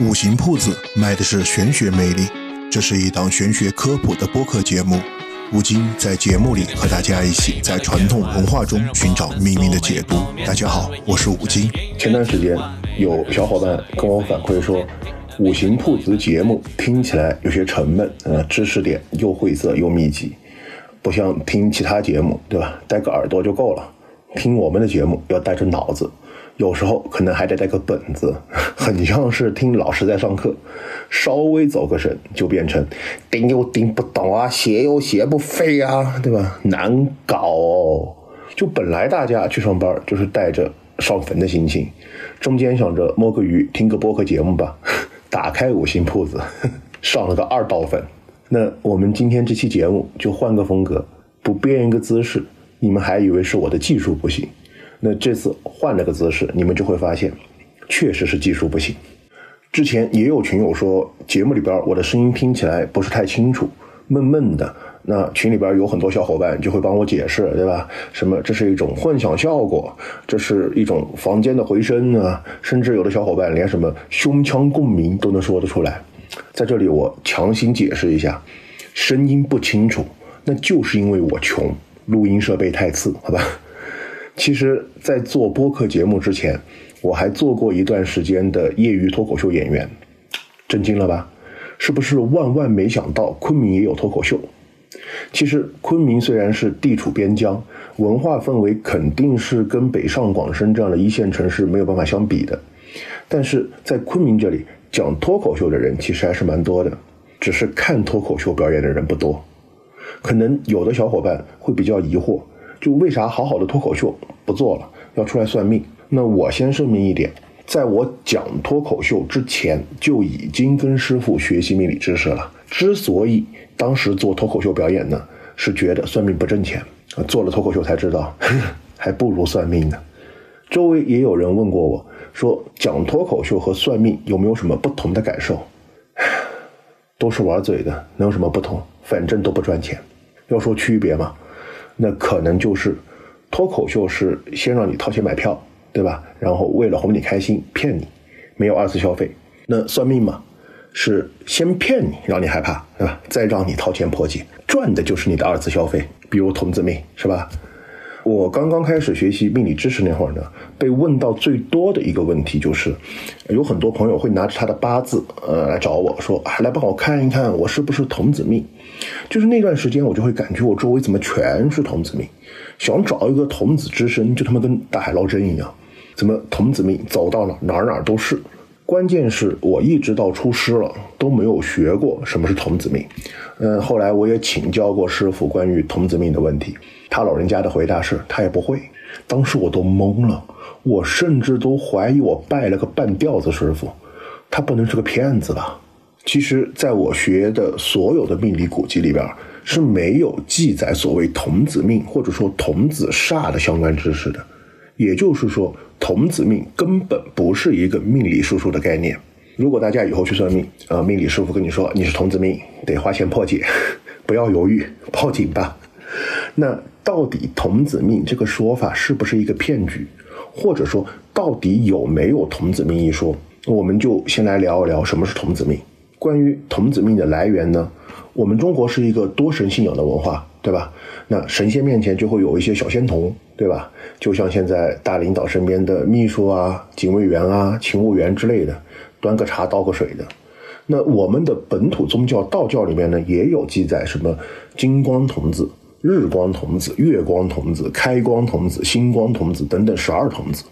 五行铺子卖的是玄学魅力，这是一档玄学科普的播客节目。吴京在节目里和大家一起在传统文化中寻找命运的解读。大家好，我是吴京。前段时间有小伙伴跟我反馈说，五行铺子节目听起来有些沉闷，呃，知识点又晦涩又密集，不像听其他节目，对吧？带个耳朵就够了。听我们的节目要带着脑子。有时候可能还得带个本子，很像是听老师在上课，稍微走个神就变成听又听不懂啊，写又写不飞啊，对吧？难搞。哦。就本来大家去上班就是带着上坟的心情，中间想着摸个鱼，听个播客节目吧，打开五星铺子，上了个二道粉。那我们今天这期节目就换个风格，不变一个姿势，你们还以为是我的技术不行。那这次换了个姿势，你们就会发现，确实是技术不行。之前也有群友说，节目里边我的声音听起来不是太清楚，闷闷的。那群里边有很多小伙伴就会帮我解释，对吧？什么这是一种混响效果，这是一种房间的回声啊，甚至有的小伙伴连什么胸腔共鸣都能说得出来。在这里我强行解释一下，声音不清楚，那就是因为我穷，录音设备太次，好吧？其实，在做播客节目之前，我还做过一段时间的业余脱口秀演员，震惊了吧？是不是万万没想到昆明也有脱口秀？其实，昆明虽然是地处边疆，文化氛围肯定是跟北上广深这样的一线城市没有办法相比的，但是在昆明这里讲脱口秀的人其实还是蛮多的，只是看脱口秀表演的人不多。可能有的小伙伴会比较疑惑。就为啥好好的脱口秀不做了，要出来算命？那我先声明一点，在我讲脱口秀之前就已经跟师傅学习命理知识了。之所以当时做脱口秀表演呢，是觉得算命不挣钱，做了脱口秀才知道，还不如算命呢。周围也有人问过我说，讲脱口秀和算命有没有什么不同的感受？都是玩嘴的，能有什么不同？反正都不赚钱。要说区别嘛。那可能就是，脱口秀是先让你掏钱买票，对吧？然后为了哄你开心，骗你，没有二次消费。那算命嘛，是先骗你，让你害怕，对吧？再让你掏钱破解，赚的就是你的二次消费，比如童子命，是吧？我刚刚开始学习命理知识那会儿呢，被问到最多的一个问题就是，有很多朋友会拿着他的八字，呃，来找我说，来帮我看一看，我是不是童子命？就是那段时间，我就会感觉我周围怎么全是童子命，想找一个童子之身，就他妈跟大海捞针一样，怎么童子命走到哪哪哪都是。关键是我一直到出师了都没有学过什么是童子命，嗯，后来我也请教过师傅关于童子命的问题，他老人家的回答是他也不会，当时我都懵了，我甚至都怀疑我拜了个半吊子师傅，他不能是个骗子吧？其实，在我学的所有的命理古籍里边，是没有记载所谓童子命或者说童子煞的相关知识的，也就是说。童子命根本不是一个命理术数的概念。如果大家以后去算命，啊，命理师傅跟你说你是童子命，得花钱破解，不要犹豫，报警吧。那到底童子命这个说法是不是一个骗局，或者说到底有没有童子命一说？我们就先来聊一聊什么是童子命。关于童子命的来源呢？我们中国是一个多神信仰的文化，对吧？那神仙面前就会有一些小仙童，对吧？就像现在大领导身边的秘书啊、警卫员啊、勤务员之类的，端个茶倒个水的。那我们的本土宗教道教里面呢，也有记载，什么金光童子、日光童子、月光童子、开光童子、星光童子等等十二童子。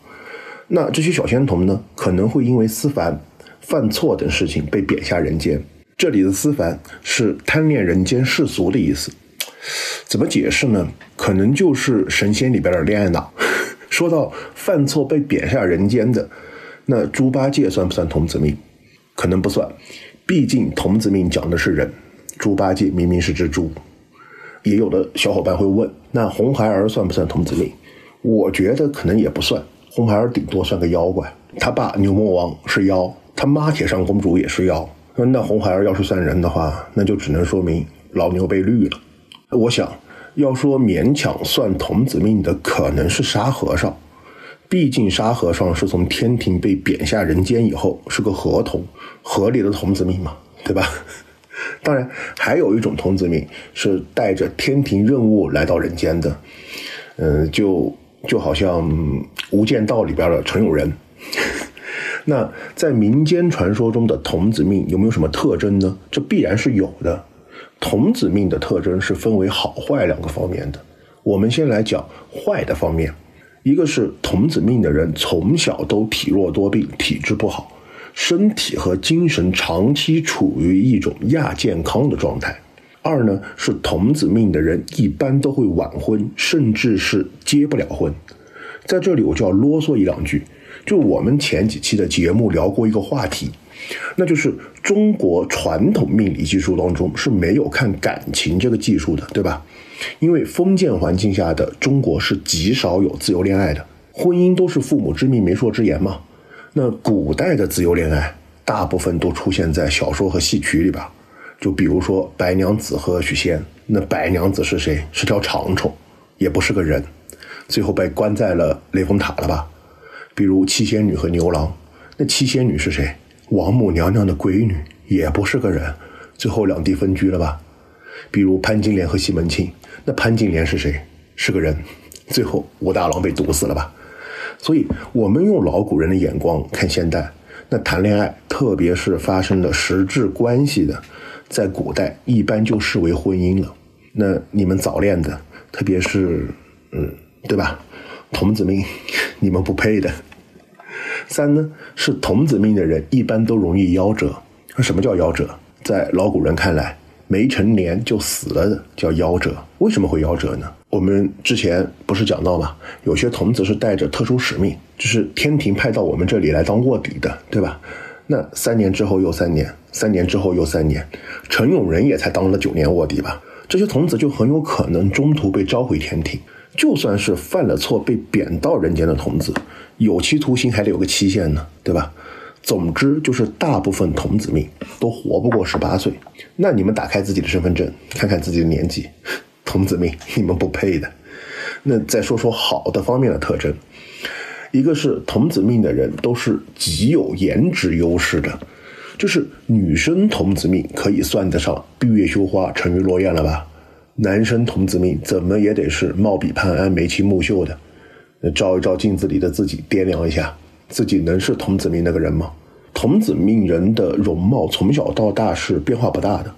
那这些小仙童呢，可能会因为思凡、犯错等事情被贬下人间。这里的思凡是贪恋人间世俗的意思，怎么解释呢？可能就是神仙里边的恋爱脑。说到犯错被贬下人间的，那猪八戒算不算童子命？可能不算，毕竟童子命讲的是人，猪八戒明明是只猪。也有的小伙伴会问，那红孩儿算不算童子命？我觉得可能也不算，红孩儿顶多算个妖怪，他爸牛魔王是妖，他妈铁扇公主也是妖。那红孩儿要是算人的话，那就只能说明老牛被绿了。我想要说勉强算童子命的，可能是沙和尚，毕竟沙和尚是从天庭被贬下人间以后是个合同，合理的童子命嘛，对吧？当然，还有一种童子命是带着天庭任务来到人间的，嗯，就就好像《无间道》里边的陈友仁。那在民间传说中的童子命有没有什么特征呢？这必然是有的。童子命的特征是分为好坏两个方面的。我们先来讲坏的方面，一个是童子命的人从小都体弱多病，体质不好，身体和精神长期处于一种亚健康的状态；二呢是童子命的人一般都会晚婚，甚至是结不了婚。在这里我就要啰嗦一两句。就我们前几期的节目聊过一个话题，那就是中国传统命理技术当中是没有看感情这个技术的，对吧？因为封建环境下的中国是极少有自由恋爱的，婚姻都是父母之命媒妁之言嘛。那古代的自由恋爱大部分都出现在小说和戏曲里吧？就比如说白娘子和许仙，那白娘子是谁？是条长虫，也不是个人，最后被关在了雷峰塔了吧？比如七仙女和牛郎，那七仙女是谁？王母娘娘的闺女，也不是个人，最后两地分居了吧？比如潘金莲和西门庆，那潘金莲是谁？是个人，最后武大郎被毒死了吧？所以，我们用老古人的眼光看现代，那谈恋爱，特别是发生了实质关系的，在古代一般就视为婚姻了。那你们早恋的，特别是，嗯，对吧？童子命，你们不配的。三呢，是童子命的人一般都容易夭折。什么叫夭折？在老古人看来，没成年就死了的叫夭折。为什么会夭折呢？我们之前不是讲到吗？有些童子是带着特殊使命，就是天庭派到我们这里来当卧底的，对吧？那三年之后又三年，三年之后又三年，陈永仁也才当了九年卧底吧？这些童子就很有可能中途被召回天庭。就算是犯了错被贬到人间的童子，有期徒刑还得有个期限呢，对吧？总之就是大部分童子命都活不过十八岁。那你们打开自己的身份证，看看自己的年纪，童子命你们不配的。那再说说好的方面的特征，一个是童子命的人都是极有颜值优势的，就是女生童子命可以算得上闭月羞花沉鱼落雁了吧？男生童子命怎么也得是貌比潘安、眉清目秀的，照一照镜子里的自己，掂量一下，自己能是童子命那个人吗？童子命人的容貌从小到大是变化不大的，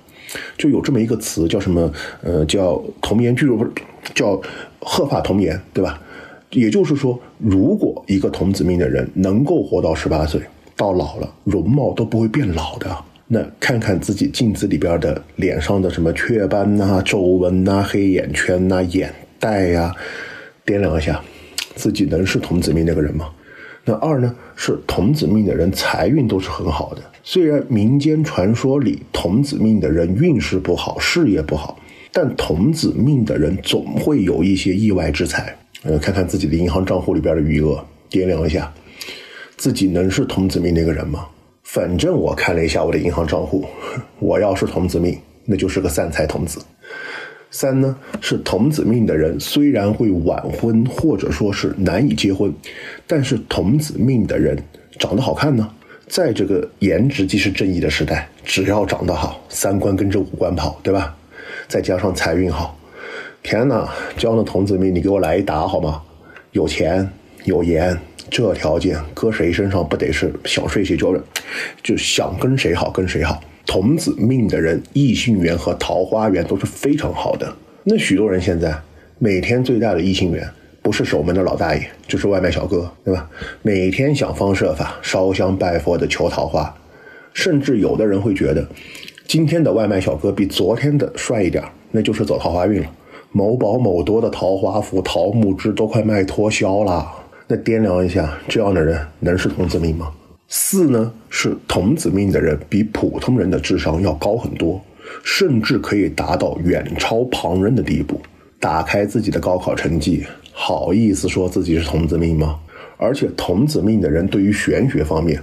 就有这么一个词叫什么？呃，叫童颜巨乳，不是叫鹤发童颜，对吧？也就是说，如果一个童子命的人能够活到十八岁，到老了，容貌都不会变老的。那看看自己镜子里边的脸上的什么雀斑呐、皱纹呐、黑眼圈呐、眼袋呀，掂量一下，自己能是童子命那个人吗？那二呢，是童子命的人财运都是很好的。虽然民间传说里童子命的人运势不好、事业不好，但童子命的人总会有一些意外之财。呃，看看自己的银行账户里边的余额，掂量一下，自己能是童子命那个人吗？反正我看了一下我的银行账户，我要是童子命，那就是个散财童子。三呢，是童子命的人虽然会晚婚或者说是难以结婚，但是童子命的人长得好看呢。在这个颜值即是正义的时代，只要长得好，三观跟着五官跑，对吧？再加上财运好，天哪，交了童子命，你给我来一打好吗？有钱有颜。这条件搁谁身上不得是想睡谁就就想跟谁好跟谁好。童子命的人，异性缘和桃花源都是非常好的。那许多人现在每天最大的异性缘，不是守门的老大爷，就是外卖小哥，对吧？每天想方设法烧香拜佛的求桃花，甚至有的人会觉得，今天的外卖小哥比昨天的帅一点，那就是走桃花运了。某宝某多的桃花符、桃木枝都快卖脱销了。那掂量一下，这样的人能是童子命吗？四呢，是童子命的人比普通人的智商要高很多，甚至可以达到远超旁人的地步。打开自己的高考成绩，好意思说自己是童子命吗？而且童子命的人对于玄学方面，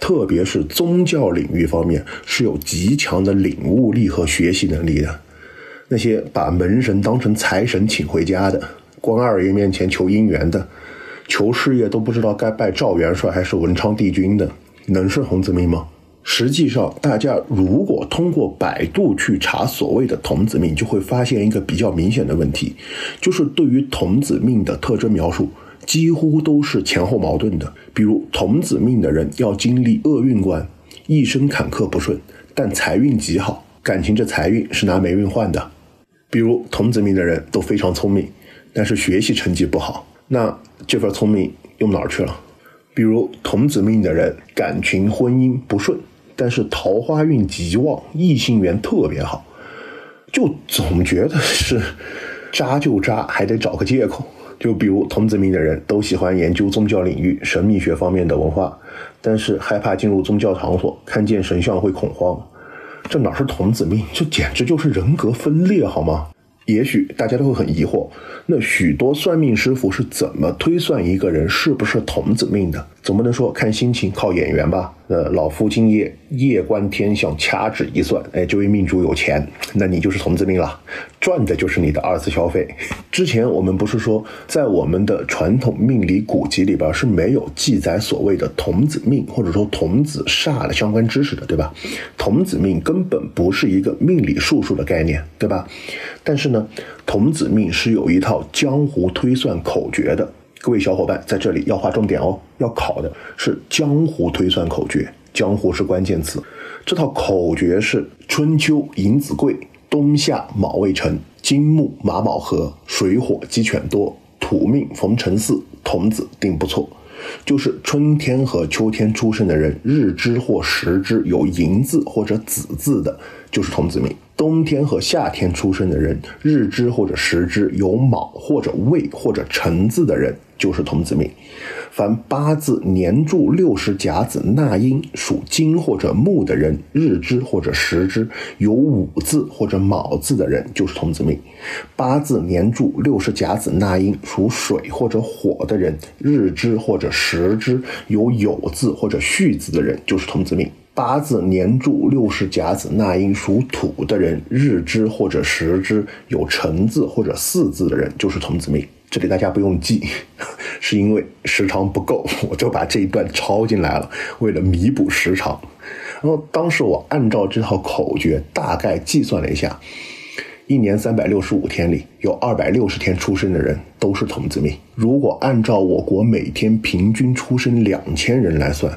特别是宗教领域方面，是有极强的领悟力和学习能力的。那些把门神当成财神请回家的，关二爷面前求姻缘的。求事业都不知道该拜赵元帅还是文昌帝君的，能是童子命吗？实际上，大家如果通过百度去查所谓的童子命，就会发现一个比较明显的问题，就是对于童子命的特征描述，几乎都是前后矛盾的。比如，童子命的人要经历厄运关，一生坎坷不顺，但财运极好，感情这财运是拿霉运换的。比如，童子命的人都非常聪明，但是学习成绩不好，那这份聪明用哪儿去了？比如，童子命的人感情婚姻不顺。但是桃花运极旺，异性缘特别好，就总觉得是渣就渣，还得找个借口。就比如童子命的人都喜欢研究宗教领域、神秘学方面的文化，但是害怕进入宗教场所，看见神像会恐慌。这哪是童子命？这简直就是人格分裂，好吗？也许大家都会很疑惑，那许多算命师傅是怎么推算一个人是不是童子命的？总不能说看心情、靠眼缘吧？呃，老夫今夜夜观天象，掐指一算，哎，这位命主有钱，那你就是童子命了，赚的就是你的二次消费。之前我们不是说，在我们的传统命理古籍里边是没有记载所谓的童子命或者说童子煞的相关知识的，对吧？童子命根本不是一个命理术数的概念，对吧？但是呢，童子命是有一套江湖推算口诀的。各位小伙伴在这里要划重点哦，要考的是江湖推算口诀，江湖是关键词。这套口诀是：春秋寅子贵，冬夏卯未辰，金木马卯合，水火鸡犬多，土命逢辰巳，童子定不错。就是春天和秋天出生的人，日支或时支有寅字或者子字的，就是童子命；冬天和夏天出生的人，日支或者时支有卯或者未或者辰字的人，就是童子命。凡八字年柱六十甲子纳音属金或者木的人，日支或者时支有午字或者卯字的人，就是童子命；八字年柱六十甲子纳音属水或者火的人，日支或者时支有酉字或者戌字的人，就是童子命；八字年柱六十甲子纳音属土的人，日支或者时支有辰字或者巳字的人，就是童子命。这里大家不用记，是因为时长不够，我就把这一段抄进来了，为了弥补时长。然后当时我按照这套口诀大概计算了一下，一年三百六十五天里，有二百六十天出生的人都是童子命。如果按照我国每天平均出生两千人来算，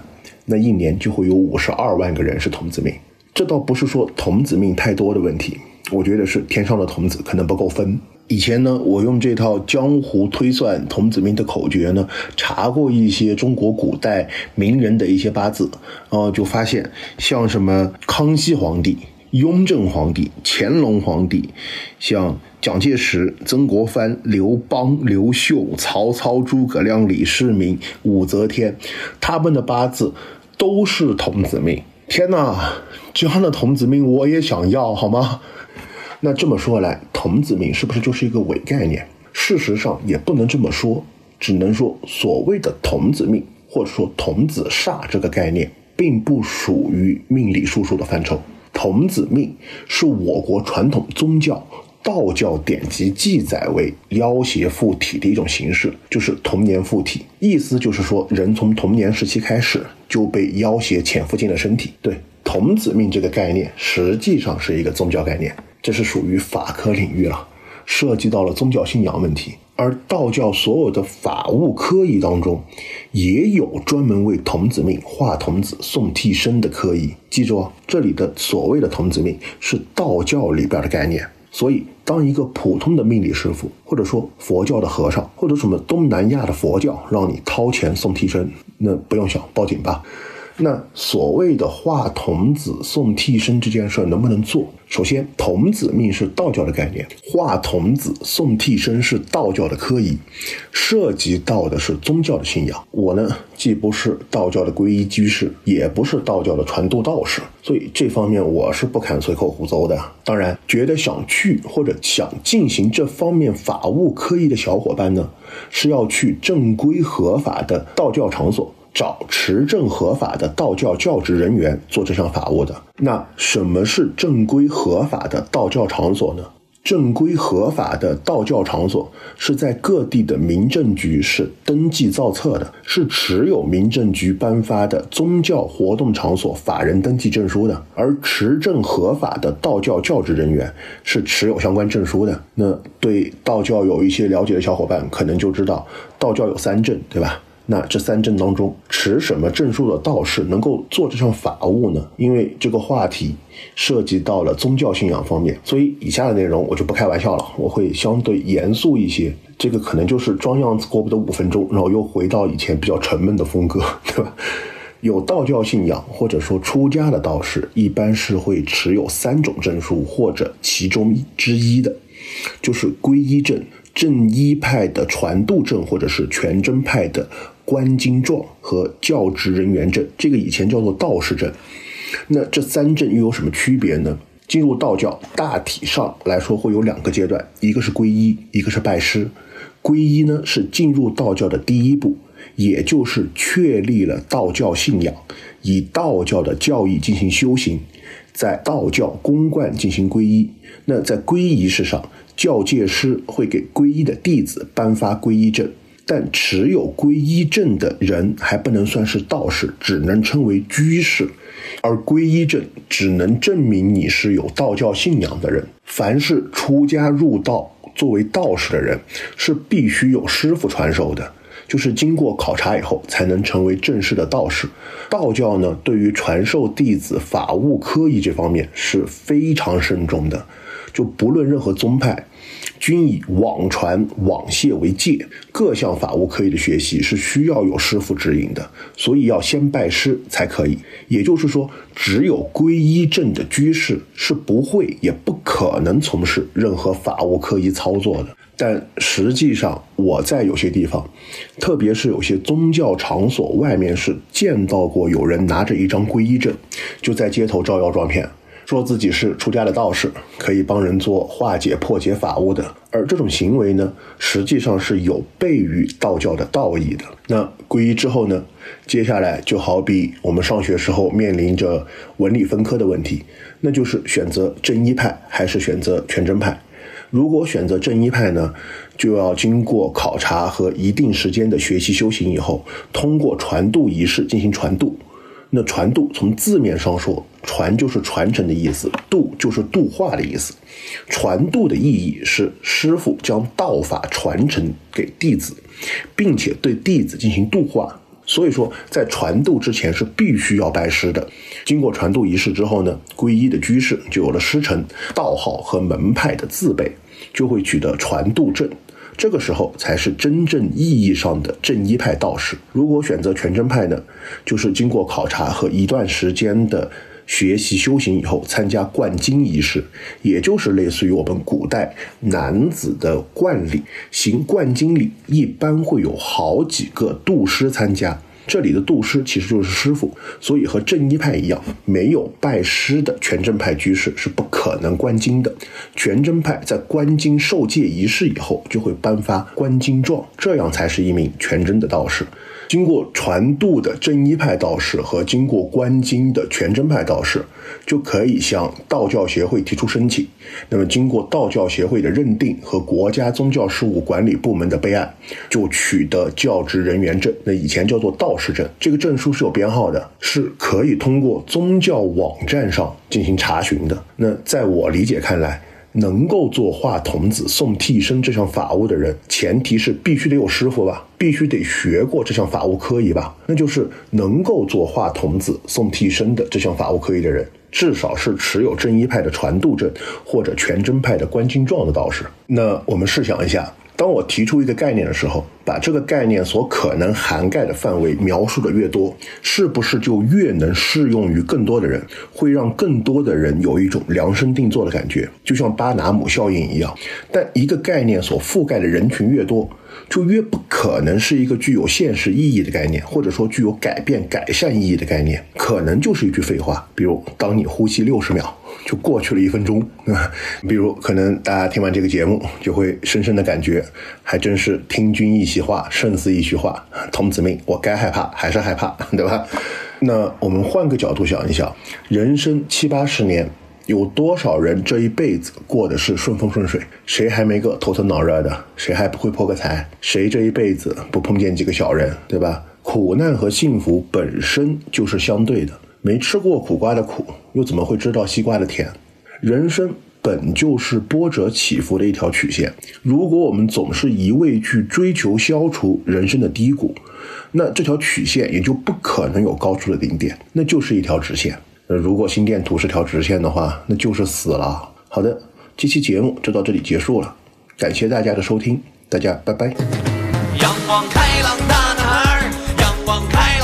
那一年就会有五十二万个人是童子命。这倒不是说童子命太多的问题，我觉得是天上的童子可能不够分。以前呢，我用这套江湖推算童子命的口诀呢，查过一些中国古代名人的一些八字，然后就发现，像什么康熙皇帝、雍正皇帝、乾隆皇帝，像蒋介石、曾国藩、刘邦、刘秀、曹操、诸葛亮、李世民、武则天，他们的八字都是童子命。天哪，这样的童子命我也想要，好吗？那这么说来，童子命是不是就是一个伪概念？事实上也不能这么说，只能说所谓的童子命或者说童子煞这个概念，并不属于命理术数的范畴。童子命是我国传统宗教道教典籍记载为妖邪附体的一种形式，就是童年附体。意思就是说，人从童年时期开始就被妖邪潜伏进了身体。对，童子命这个概念实际上是一个宗教概念。这是属于法科领域了，涉及到了宗教信仰问题。而道教所有的法务科仪当中，也有专门为童子命画童子、送替身的科仪。记住哦，这里的所谓的童子命是道教里边的概念。所以，当一个普通的命理师傅，或者说佛教的和尚，或者什么东南亚的佛教，让你掏钱送替身，那不用想，报警吧。那所谓的画童子送替身这件事能不能做？首先，童子命是道教的概念，画童子送替身是道教的科仪，涉及到的是宗教的信仰。我呢，既不是道教的皈依居士，也不是道教的传道道士，所以这方面我是不敢随口胡诌的。当然，觉得想去或者想进行这方面法务科仪的小伙伴呢，是要去正规合法的道教场所。找持证合法的道教教职人员做这项法务的。那什么是正规合法的道教场所呢？正规合法的道教场所是在各地的民政局是登记造册的，是持有民政局颁发的宗教活动场所法人登记证书的。而持证合法的道教教职人员是持有相关证书的。那对道教有一些了解的小伙伴，可能就知道道教有三证，对吧？那这三证当中，持什么证书的道士能够做这项法务呢？因为这个话题涉及到了宗教信仰方面，所以以下的内容我就不开玩笑了，我会相对严肃一些。这个可能就是装样子过不得五分钟，然后又回到以前比较沉闷的风格，对吧？有道教信仰或者说出家的道士，一般是会持有三种证书或者其中之一的，就是皈依证。正一派的传度证，或者是全真派的观经状和教职人员证，这个以前叫做道士证。那这三证又有什么区别呢？进入道教，大体上来说会有两个阶段，一个是皈依，一个是拜师。皈依呢是进入道教的第一步，也就是确立了道教信仰，以道教的教义进行修行，在道教公观进行皈依。那在皈依仪式上。教界师会给皈依的弟子颁发皈依证，但持有皈依证的人还不能算是道士，只能称为居士。而皈依证只能证明你是有道教信仰的人。凡是出家入道作为道士的人，是必须有师傅传授的，就是经过考察以后才能成为正式的道士。道教呢，对于传授弟子法务科仪这方面是非常慎重的。就不论任何宗派，均以网传网泄为戒。各项法务科仪的学习是需要有师傅指引的，所以要先拜师才可以。也就是说，只有皈依证的居士是不会也不可能从事任何法务科仪操作的。但实际上，我在有些地方，特别是有些宗教场所外面，是见到过有人拿着一张皈依证，就在街头招摇撞骗。说自己是出家的道士，可以帮人做化解破解法务的，而这种行为呢，实际上是有悖于道教的道义的。那皈依之后呢，接下来就好比我们上学时候面临着文理分科的问题，那就是选择正一派还是选择全真派。如果选择正一派呢，就要经过考察和一定时间的学习修行以后，通过传度仪式进行传度。那传度从字面上说，传就是传承的意思，度就是度化的意思。传度的意义是师傅将道法传承给弟子，并且对弟子进行度化。所以说，在传度之前是必须要拜师的。经过传度仪式之后呢，皈依的居士就有了师承、道号和门派的字辈，就会取得传度证。这个时候才是真正意义上的正一派道士。如果选择全真派呢，就是经过考察和一段时间的学习修行以后，参加冠经仪式，也就是类似于我们古代男子的冠礼。行冠经礼一般会有好几个度师参加。这里的杜师其实就是师傅，所以和正一派一样，没有拜师的全真派居士是不可能观经的。全真派在观经受戒仪式以后，就会颁发观经状，这样才是一名全真的道士。经过传度的正一派道士和经过观经的全真派道士，就可以向道教协会提出申请。那么，经过道教协会的认定和国家宗教事务管理部门的备案，就取得教职人员证。那以前叫做道士证，这个证书是有编号的，是可以通过宗教网站上进行查询的。那在我理解看来，能够做画童子、送替身这项法务的人，前提是必须得有师傅吧，必须得学过这项法务科仪吧。那就是能够做画童子、送替身的这项法务科仪的人，至少是持有正一派的传度证或者全真派的观经状的道士。那我们试想一下。当我提出一个概念的时候，把这个概念所可能涵盖的范围描述的越多，是不是就越能适用于更多的人，会让更多的人有一种量身定做的感觉，就像巴拿姆效应一样。但一个概念所覆盖的人群越多，就越不可能是一个具有现实意义的概念，或者说具有改变、改善意义的概念，可能就是一句废话。比如，当你呼吸六十秒。就过去了一分钟，啊，比如可能大家听完这个节目，就会深深的感觉，还真是听君一席话，胜似一句话。童子命，我该害怕还是害怕，对吧？那我们换个角度想一想，人生七八十年，有多少人这一辈子过的是顺风顺水？谁还没个头疼脑热的？谁还不会破个财？谁这一辈子不碰见几个小人？对吧？苦难和幸福本身就是相对的。没吃过苦瓜的苦，又怎么会知道西瓜的甜？人生本就是波折起伏的一条曲线。如果我们总是一味去追求消除人生的低谷，那这条曲线也就不可能有高处的顶点，那就是一条直线。那如果心电图是条直线的话，那就是死了。好的，这期节目就到这里结束了，感谢大家的收听，大家拜拜。阳光开朗大男孩，阳光开。